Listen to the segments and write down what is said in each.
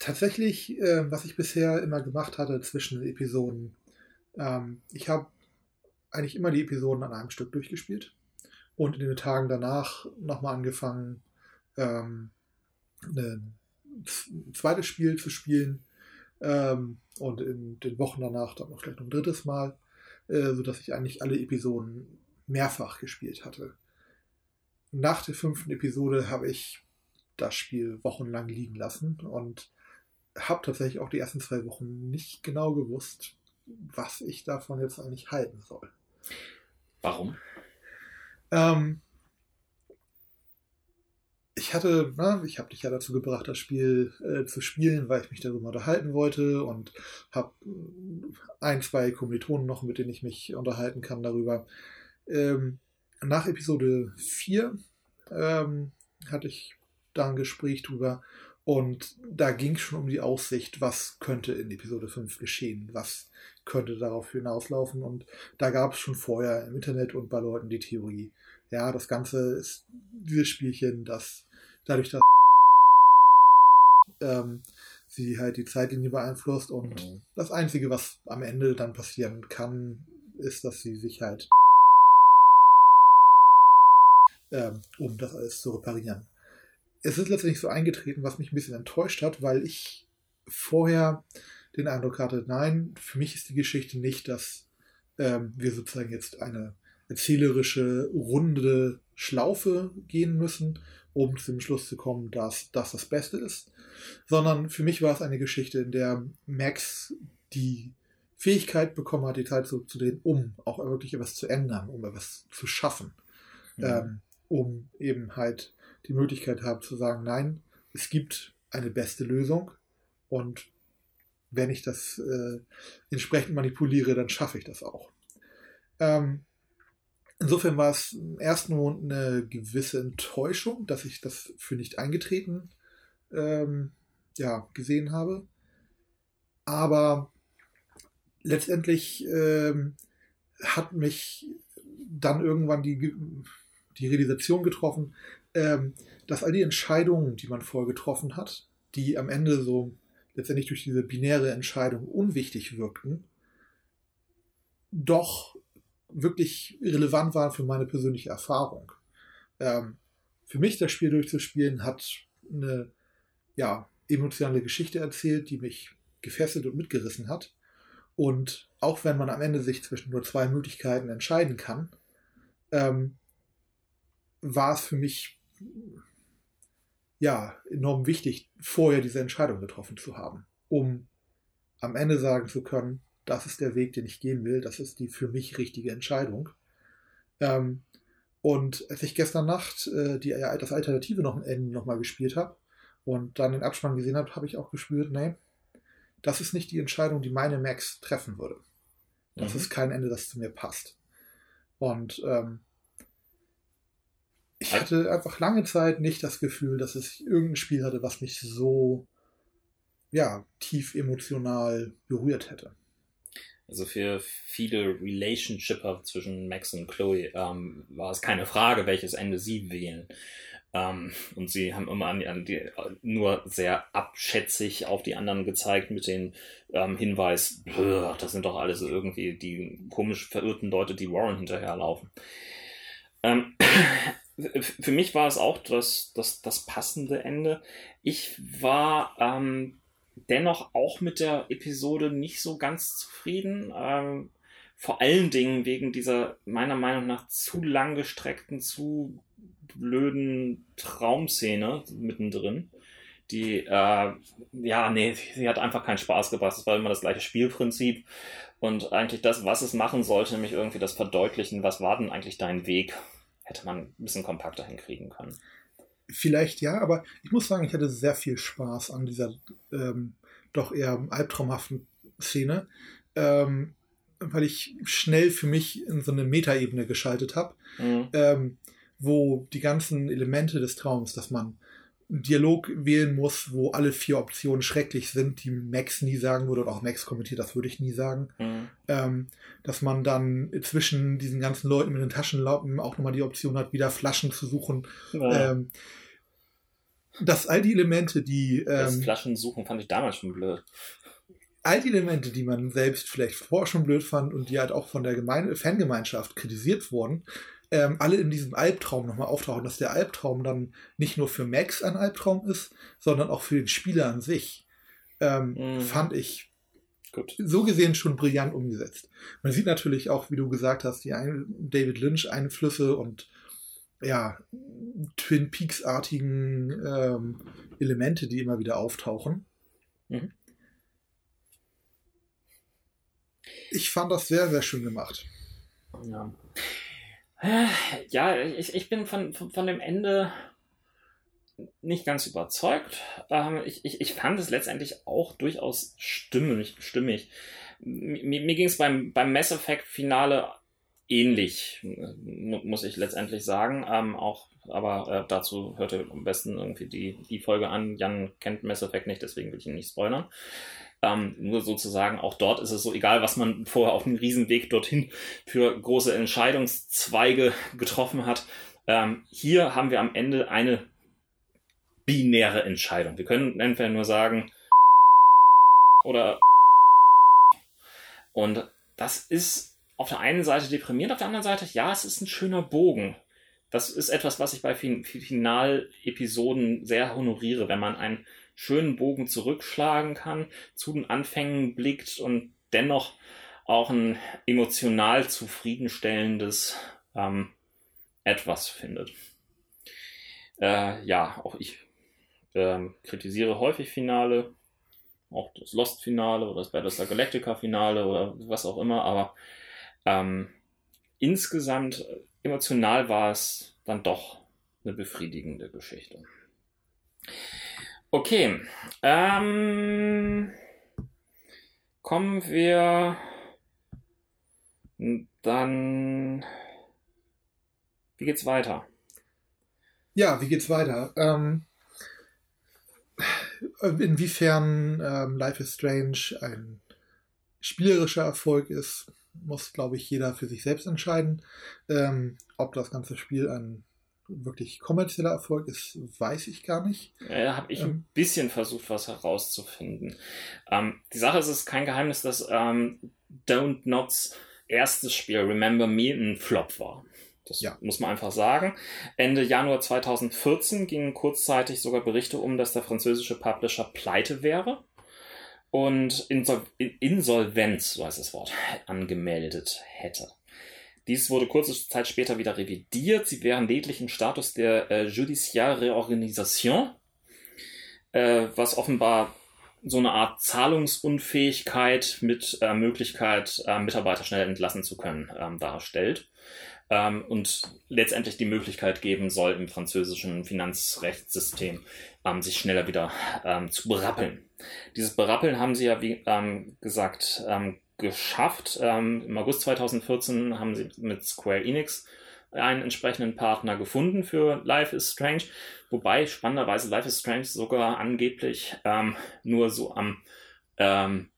tatsächlich, äh, was ich bisher immer gemacht hatte zwischen den Episoden, ähm, ich habe eigentlich immer die Episoden an einem Stück durchgespielt und in den Tagen danach nochmal angefangen, ähm, ein zweites Spiel zu spielen ähm, und in den Wochen danach dann noch vielleicht ein drittes Mal, äh, sodass ich eigentlich alle Episoden mehrfach gespielt hatte. Nach der fünften Episode habe ich das Spiel wochenlang liegen lassen und habe tatsächlich auch die ersten zwei Wochen nicht genau gewusst, was ich davon jetzt eigentlich halten soll. Warum? Ähm, ich hatte, na, ich habe dich ja dazu gebracht, das Spiel äh, zu spielen, weil ich mich darüber unterhalten wollte und habe ein, zwei Kommilitonen noch, mit denen ich mich unterhalten kann darüber. Ähm, nach Episode 4 ähm, hatte ich da ein Gespräch drüber und da ging es schon um die Aussicht, was könnte in Episode 5 geschehen, was könnte darauf hinauslaufen. Und da gab es schon vorher im Internet und bei Leuten die Theorie, ja, das Ganze ist dieses Spielchen, das dadurch, dass ähm, sie halt die Zeitlinie beeinflusst und mhm. das Einzige, was am Ende dann passieren kann, ist, dass sie sich halt ähm, um das alles zu reparieren. Es ist letztendlich so eingetreten, was mich ein bisschen enttäuscht hat, weil ich vorher den Eindruck hatte, nein, für mich ist die Geschichte nicht, dass ähm, wir sozusagen jetzt eine erzählerische, runde Schlaufe gehen müssen, um zum Schluss zu kommen, dass das das Beste ist, sondern für mich war es eine Geschichte, in der Max die Fähigkeit bekommen hat, die Zeit zurückzudrehen, um auch wirklich etwas zu ändern, um etwas zu schaffen, mhm. ähm, um eben halt die Möglichkeit haben zu sagen, nein, es gibt eine beste Lösung und wenn ich das äh, entsprechend manipuliere, dann schaffe ich das auch. Ähm, insofern war es im ersten Moment eine gewisse Enttäuschung, dass ich das für nicht eingetreten ähm, ja, gesehen habe. Aber letztendlich ähm, hat mich dann irgendwann die, die Realisation getroffen, dass all die Entscheidungen, die man vorher getroffen hat, die am Ende so letztendlich durch diese binäre Entscheidung unwichtig wirkten, doch wirklich relevant waren für meine persönliche Erfahrung. Ähm, für mich das Spiel durchzuspielen hat eine ja, emotionale Geschichte erzählt, die mich gefesselt und mitgerissen hat. Und auch wenn man am Ende sich zwischen nur zwei Möglichkeiten entscheiden kann, ähm, war es für mich ja, enorm wichtig, vorher diese Entscheidung getroffen zu haben, um am Ende sagen zu können, das ist der Weg, den ich gehen will, das ist die für mich richtige Entscheidung. Ähm, und als ich gestern Nacht äh, die, das Alternative noch, noch mal gespielt habe und dann den Abspann gesehen habe, habe ich auch gespürt, nee, das ist nicht die Entscheidung, die meine Max treffen würde. Das mhm. ist kein Ende, das zu mir passt. Und ähm, ich hatte einfach lange Zeit nicht das Gefühl, dass es irgendein Spiel hatte, was mich so ja, tief emotional berührt hätte. Also für viele Relationshipper zwischen Max und Chloe ähm, war es keine Frage, welches Ende sie wählen. Ähm, und sie haben immer an, an die, nur sehr abschätzig auf die anderen gezeigt mit dem ähm, Hinweis, das sind doch alles irgendwie die komisch verirrten Leute, die Warren hinterherlaufen. Ähm, für mich war es auch das, das, das passende Ende. Ich war ähm, dennoch auch mit der Episode nicht so ganz zufrieden. Ähm, vor allen Dingen wegen dieser meiner Meinung nach zu lang gestreckten, zu blöden Traumszene mittendrin. Die, äh, ja, nee, sie hat einfach keinen Spaß gebracht. Es war immer das gleiche Spielprinzip. Und eigentlich das, was es machen sollte, nämlich irgendwie das Verdeutlichen, was war denn eigentlich dein Weg? Hätte man ein bisschen kompakter hinkriegen können. Vielleicht ja, aber ich muss sagen, ich hatte sehr viel Spaß an dieser ähm, doch eher albtraumhaften Szene, ähm, weil ich schnell für mich in so eine Metaebene geschaltet habe, mhm. ähm, wo die ganzen Elemente des Traums, dass man Dialog wählen muss, wo alle vier Optionen schrecklich sind, die Max nie sagen würde, oder auch Max kommentiert, das würde ich nie sagen. Mhm. Ähm, dass man dann zwischen diesen ganzen Leuten mit den Taschenlampen auch nochmal die Option hat, wieder Flaschen zu suchen. Ja. Ähm, dass all die Elemente, die. Das ähm, Flaschensuchen fand ich damals schon blöd. All die Elemente, die man selbst vielleicht vorher schon blöd fand und die halt auch von der Gemeinde, Fangemeinschaft kritisiert wurden, ähm, alle in diesem Albtraum nochmal auftauchen, dass der Albtraum dann nicht nur für Max ein Albtraum ist, sondern auch für den Spieler an sich, ähm, mhm. fand ich Gut. so gesehen schon brillant umgesetzt. Man sieht natürlich auch, wie du gesagt hast, die David Lynch Einflüsse und ja, Twin Peaks-artigen ähm, Elemente, die immer wieder auftauchen. Mhm. Ich fand das sehr, sehr schön gemacht. Ja, ja ich, ich bin von, von, von dem Ende nicht ganz überzeugt. Ähm, ich, ich, ich fand es letztendlich auch durchaus stimmig. stimmig. Mir, mir ging es beim, beim Mass Effect Finale ähnlich, muss ich letztendlich sagen. Ähm, auch, aber äh, dazu hört ihr am besten irgendwie die, die Folge an. Jan kennt Mass Effect nicht, deswegen will ich ihn nicht spoilern. Ähm, nur sozusagen, auch dort ist es so, egal was man vorher auf dem Riesenweg dorthin für große Entscheidungszweige getroffen hat. Ähm, hier haben wir am Ende eine binäre Entscheidung. Wir können entweder nur sagen oder und das ist auf der einen Seite deprimierend, auf der anderen Seite, ja, es ist ein schöner Bogen. Das ist etwas, was ich bei fin Finalepisoden sehr honoriere, wenn man einen schönen Bogen zurückschlagen kann, zu den Anfängen blickt und dennoch auch ein emotional zufriedenstellendes ähm, etwas findet. Äh, ja, auch ich ähm, kritisiere häufig Finale, auch das Lost-Finale oder das Battlestar Galactica-Finale oder was auch immer, aber ähm, insgesamt emotional war es dann doch eine befriedigende Geschichte. Okay, ähm, kommen wir dann. Wie geht's weiter? Ja, wie geht's weiter? Ähm, inwiefern ähm, Life is Strange ein spielerischer Erfolg ist, muss, glaube ich, jeder für sich selbst entscheiden. Ähm, ob das ganze Spiel ein wirklich kommerzieller Erfolg ist, weiß ich gar nicht. Ja, habe ich ähm, ein bisschen versucht, was herauszufinden. Ähm, die Sache ist, es ist kein Geheimnis, dass ähm, Don't Nots erstes Spiel, Remember Me, ein Flop war. Das ja. muss man einfach sagen. Ende Januar 2014 gingen kurzzeitig sogar Berichte um, dass der französische Publisher pleite wäre und Insol Insolvenz, so heißt das Wort, angemeldet hätte. Dies wurde kurze Zeit später wieder revidiert. Sie wären lediglich im Status der äh, Judiciaire Reorganisation, äh, was offenbar so eine Art Zahlungsunfähigkeit mit äh, Möglichkeit, äh, Mitarbeiter schnell entlassen zu können, ähm, darstellt. Ähm, und letztendlich die Möglichkeit geben soll, im französischen Finanzrechtssystem ähm, sich schneller wieder ähm, zu berappeln. Dieses Berappeln haben sie ja, wie ähm, gesagt, ähm, geschafft. Ähm, Im August 2014 haben sie mit Square Enix einen entsprechenden Partner gefunden für Life is Strange, wobei spannenderweise Life is Strange sogar angeblich ähm, nur so am ähm,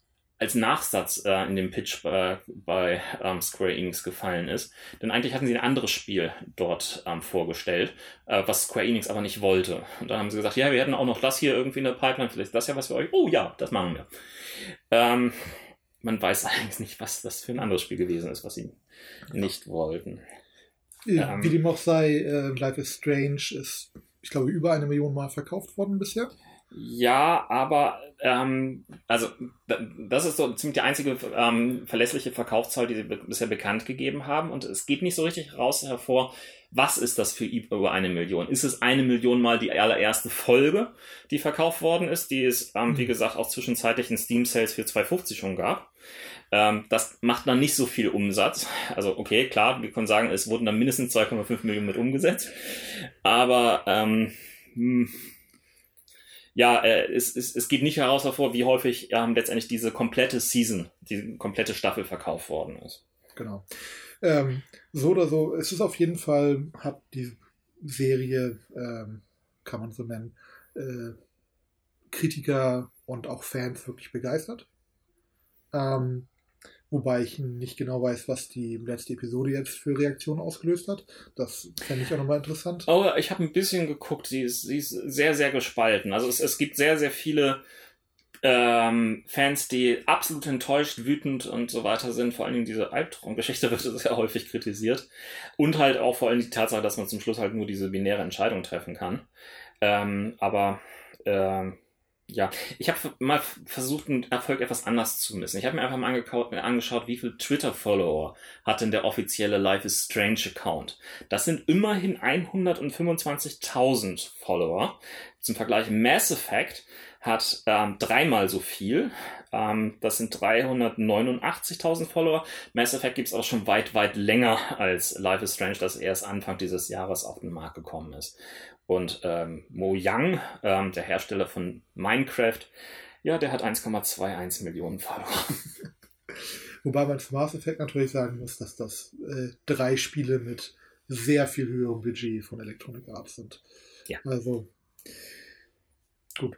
als Nachsatz äh, in dem Pitch bei, bei ähm, Square Enix gefallen ist. Denn eigentlich hatten sie ein anderes Spiel dort ähm, vorgestellt, äh, was Square Enix aber nicht wollte. Und dann haben sie gesagt, ja, wir hätten auch noch das hier irgendwie in der Pipeline, vielleicht das ja was für euch. Oh ja, das machen wir. Ähm, man weiß allerdings nicht, was das für ein anderes Spiel gewesen ist, was sie ja. nicht wollten. Wie ähm, dem auch sei, äh, Life is Strange ist, ich glaube, über eine Million Mal verkauft worden bisher. Ja, aber ähm, also das ist so ziemlich die einzige ähm, verlässliche Verkaufszahl, die sie bisher bekannt gegeben haben. Und es geht nicht so richtig raus hervor, was ist das für über eine Million? Ist es eine Million mal die allererste Folge, die verkauft worden ist, die es, ähm, wie mhm. gesagt, auch zwischenzeitlich in Steam Sales für 2,50 schon gab? Ähm, das macht dann nicht so viel Umsatz. Also okay, klar, wir können sagen, es wurden dann mindestens 2,5 Millionen mit umgesetzt. Aber ähm, hm, ja, äh, es, es, es geht nicht heraus hervor, wie häufig ähm, letztendlich diese komplette Season, die komplette Staffel verkauft worden ist. Genau. Ähm, so oder so, es ist auf jeden Fall, hat die Serie, ähm, kann man so nennen, äh, Kritiker und auch Fans wirklich begeistert. Ähm, Wobei ich nicht genau weiß, was die letzte Episode jetzt für Reaktionen ausgelöst hat. Das fände ich auch nochmal interessant. Oh, ich habe ein bisschen geguckt. Sie ist, sie ist sehr, sehr gespalten. Also es, es gibt sehr, sehr viele ähm, Fans, die absolut enttäuscht, wütend und so weiter sind. Vor allen Dingen diese Albtraumgeschichte wird sehr häufig kritisiert. Und halt auch vor allem die Tatsache, dass man zum Schluss halt nur diese binäre Entscheidung treffen kann. Ähm, aber ähm, ja, ich habe mal versucht, einen Erfolg etwas anders zu messen. Ich habe mir einfach mal angeschaut, wie viel Twitter-Follower hat denn der offizielle Life is Strange Account. Das sind immerhin 125.000 Follower. Zum Vergleich Mass Effect hat ähm, dreimal so viel. Ähm, das sind 389.000 Follower. Mass Effect gibt es auch schon weit, weit länger als Life is Strange, das erst Anfang dieses Jahres auf den Markt gekommen ist. Und ähm, Mojang, ähm, der Hersteller von Minecraft, ja, der hat 1,21 Millionen Follower. Wobei man für Mass Effect natürlich sagen muss, dass das äh, drei Spiele mit sehr viel höherem Budget von Electronic Arts sind. Ja. Also, gut.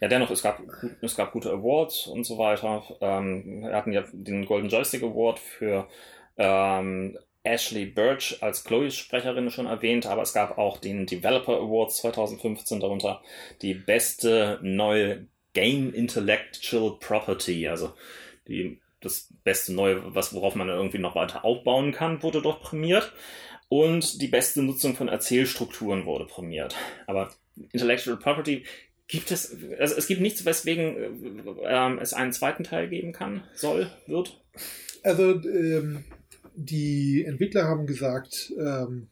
Ja, dennoch, es gab, es gab gute Awards und so weiter. Ähm, wir hatten ja den Golden Joystick Award für ähm, Ashley Birch als Chloes Sprecherin schon erwähnt, aber es gab auch den Developer Awards 2015, darunter die beste neue Game Intellectual Property, also die, das beste neue, was, worauf man irgendwie noch weiter aufbauen kann, wurde dort prämiert. Und die beste Nutzung von Erzählstrukturen wurde prämiert. Aber Intellectual Property gibt es, also es gibt nichts, weswegen äh, es einen zweiten Teil geben kann, soll, wird. Also, ähm, die Entwickler haben gesagt, ähm,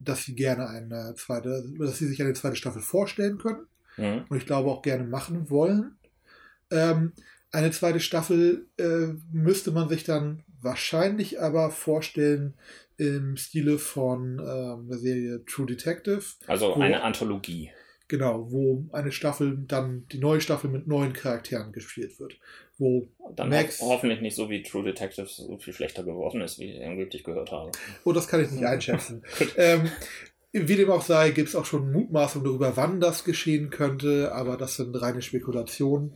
dass sie gerne eine zweite, dass sie sich eine zweite Staffel vorstellen können. Mhm. Und ich glaube auch gerne machen wollen. Ähm, eine zweite Staffel äh, müsste man sich dann wahrscheinlich aber vorstellen im Stile von ähm, der Serie True Detective. Also eine Anthologie. Genau, wo eine Staffel dann die neue Staffel mit neuen Charakteren gespielt wird. Wo dann Max ho hoffentlich nicht so wie True Detective so viel schlechter geworden ist, wie ich angeblich gehört habe. Oh, das kann ich nicht einschätzen. ähm, wie dem auch sei, gibt es auch schon Mutmaßungen darüber, wann das geschehen könnte, aber das sind reine Spekulationen.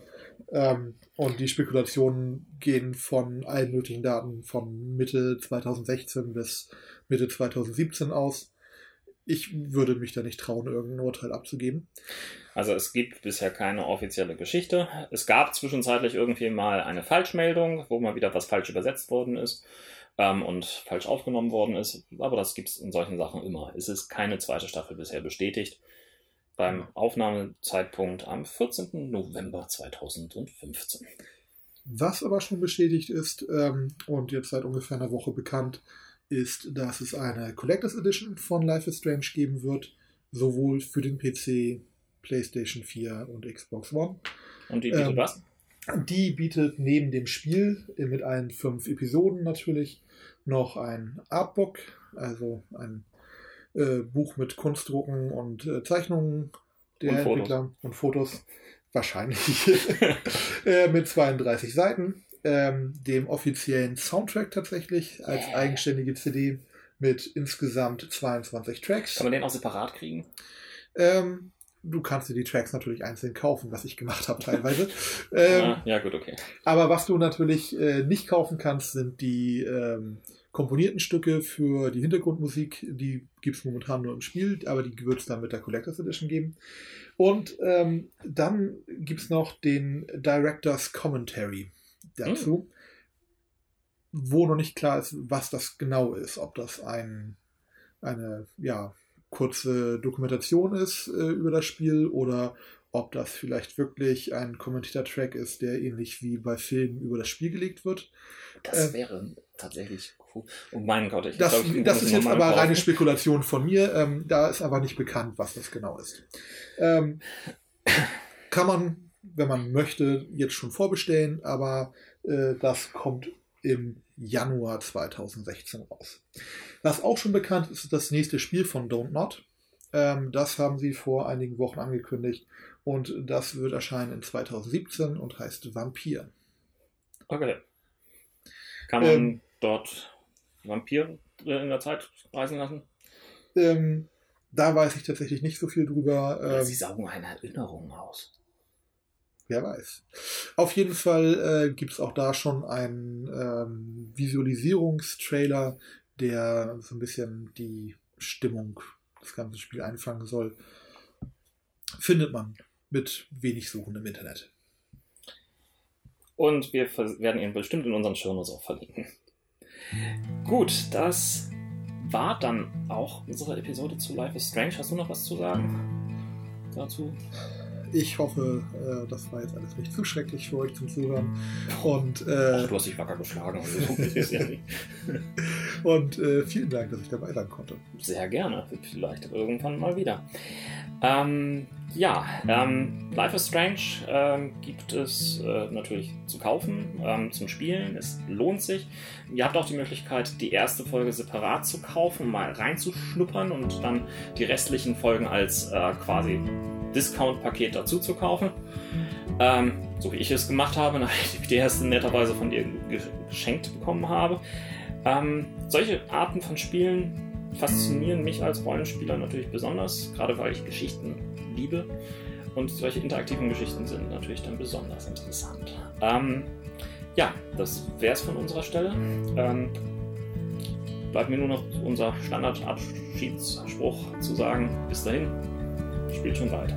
Ähm, und die Spekulationen gehen von allen möglichen Daten von Mitte 2016 bis Mitte 2017 aus ich würde mich da nicht trauen, irgendein Urteil abzugeben. Also es gibt bisher keine offizielle Geschichte. Es gab zwischenzeitlich irgendwie mal eine Falschmeldung, wo mal wieder was falsch übersetzt worden ist ähm, und falsch aufgenommen worden ist. Aber das gibt es in solchen Sachen immer. Es ist keine zweite Staffel bisher bestätigt. Beim Aufnahmezeitpunkt am 14. November 2015. Was aber schon bestätigt ist ähm, und jetzt seit ungefähr einer Woche bekannt, ist, dass es eine Collectors Edition von Life is Strange geben wird, sowohl für den PC, PlayStation 4 und Xbox One. Und die bietet ähm, was? Die bietet neben dem Spiel mit allen fünf Episoden natürlich noch ein Artbook, also ein äh, Buch mit Kunstdrucken und äh, Zeichnungen der und Entwickler und Fotos. Wahrscheinlich äh, mit 32 Seiten ähm, dem offiziellen Soundtrack tatsächlich als yeah. eigenständige CD mit insgesamt 22 Tracks. Kann man den auch separat kriegen? Ähm, du kannst dir die Tracks natürlich einzeln kaufen, was ich gemacht habe teilweise. ähm, ah, ja, gut, okay. Aber was du natürlich äh, nicht kaufen kannst, sind die ähm, komponierten Stücke für die Hintergrundmusik. Die gibt es momentan nur im Spiel, aber die wird es dann mit der Collectors Edition geben. Und ähm, dann gibt es noch den Director's Commentary dazu, mhm. wo noch nicht klar ist, was das genau ist. Ob das ein, eine ja, kurze Dokumentation ist äh, über das Spiel oder ob das vielleicht wirklich ein Commentator-Track ist, der ähnlich wie bei Filmen über das Spiel gelegt wird. Das äh, wäre tatsächlich cool. Oh mein Gott, ich Das, glaub, ich das ist jetzt aber reine Spekulation von mir. Ähm, da ist aber nicht bekannt, was das genau ist. Ähm, kann man wenn man möchte, jetzt schon vorbestellen, aber äh, das kommt im Januar 2016 raus. Was auch schon bekannt ist, ist das nächste Spiel von Don't Not. Ähm, das haben sie vor einigen Wochen angekündigt und das wird erscheinen in 2017 und heißt Vampir. Okay. Kann man ähm, dort Vampir in der Zeit reisen lassen? Ähm, da weiß ich tatsächlich nicht so viel drüber. sie saugen eine Erinnerung aus. Wer weiß. Auf jeden Fall äh, gibt es auch da schon einen ähm, Visualisierungstrailer, der so ein bisschen die Stimmung des ganzen Spiels einfangen soll. Findet man mit wenig Suchen im Internet. Und wir werden ihn bestimmt in unseren Shownotes auch verlinken. Gut, das war dann auch unsere Episode zu Life is Strange. Hast du noch was zu sagen dazu? Ich hoffe, äh, das war jetzt alles nicht zu schrecklich für euch zum Zuhören. Und, äh, Ach, du hast dich wacker geschlagen. Also und äh, vielen Dank, dass ich dabei sein konnte. Sehr gerne. Vielleicht irgendwann mal wieder. Ähm, ja, ähm, Life is Strange ähm, gibt es äh, natürlich zu kaufen, ähm, zum Spielen. Es lohnt sich. Ihr habt auch die Möglichkeit, die erste Folge separat zu kaufen, mal reinzuschnuppern und dann die restlichen Folgen als äh, quasi Discount-Paket dazu zu kaufen. Ähm, so wie ich es gemacht habe, nachdem ich die erste netterweise von dir geschenkt bekommen habe. Ähm, solche Arten von Spielen faszinieren mich als Rollenspieler natürlich besonders, gerade weil ich Geschichten liebe. Und solche interaktiven Geschichten sind natürlich dann besonders interessant. Ähm, ja, das wäre es von unserer Stelle. Ähm, bleibt mir nur noch unser Standardabschiedsspruch zu sagen. Bis dahin, spielt schon weiter.